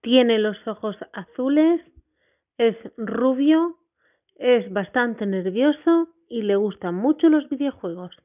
Tiene los ojos azules, es rubio, es bastante nervioso y le gustan mucho los videojuegos.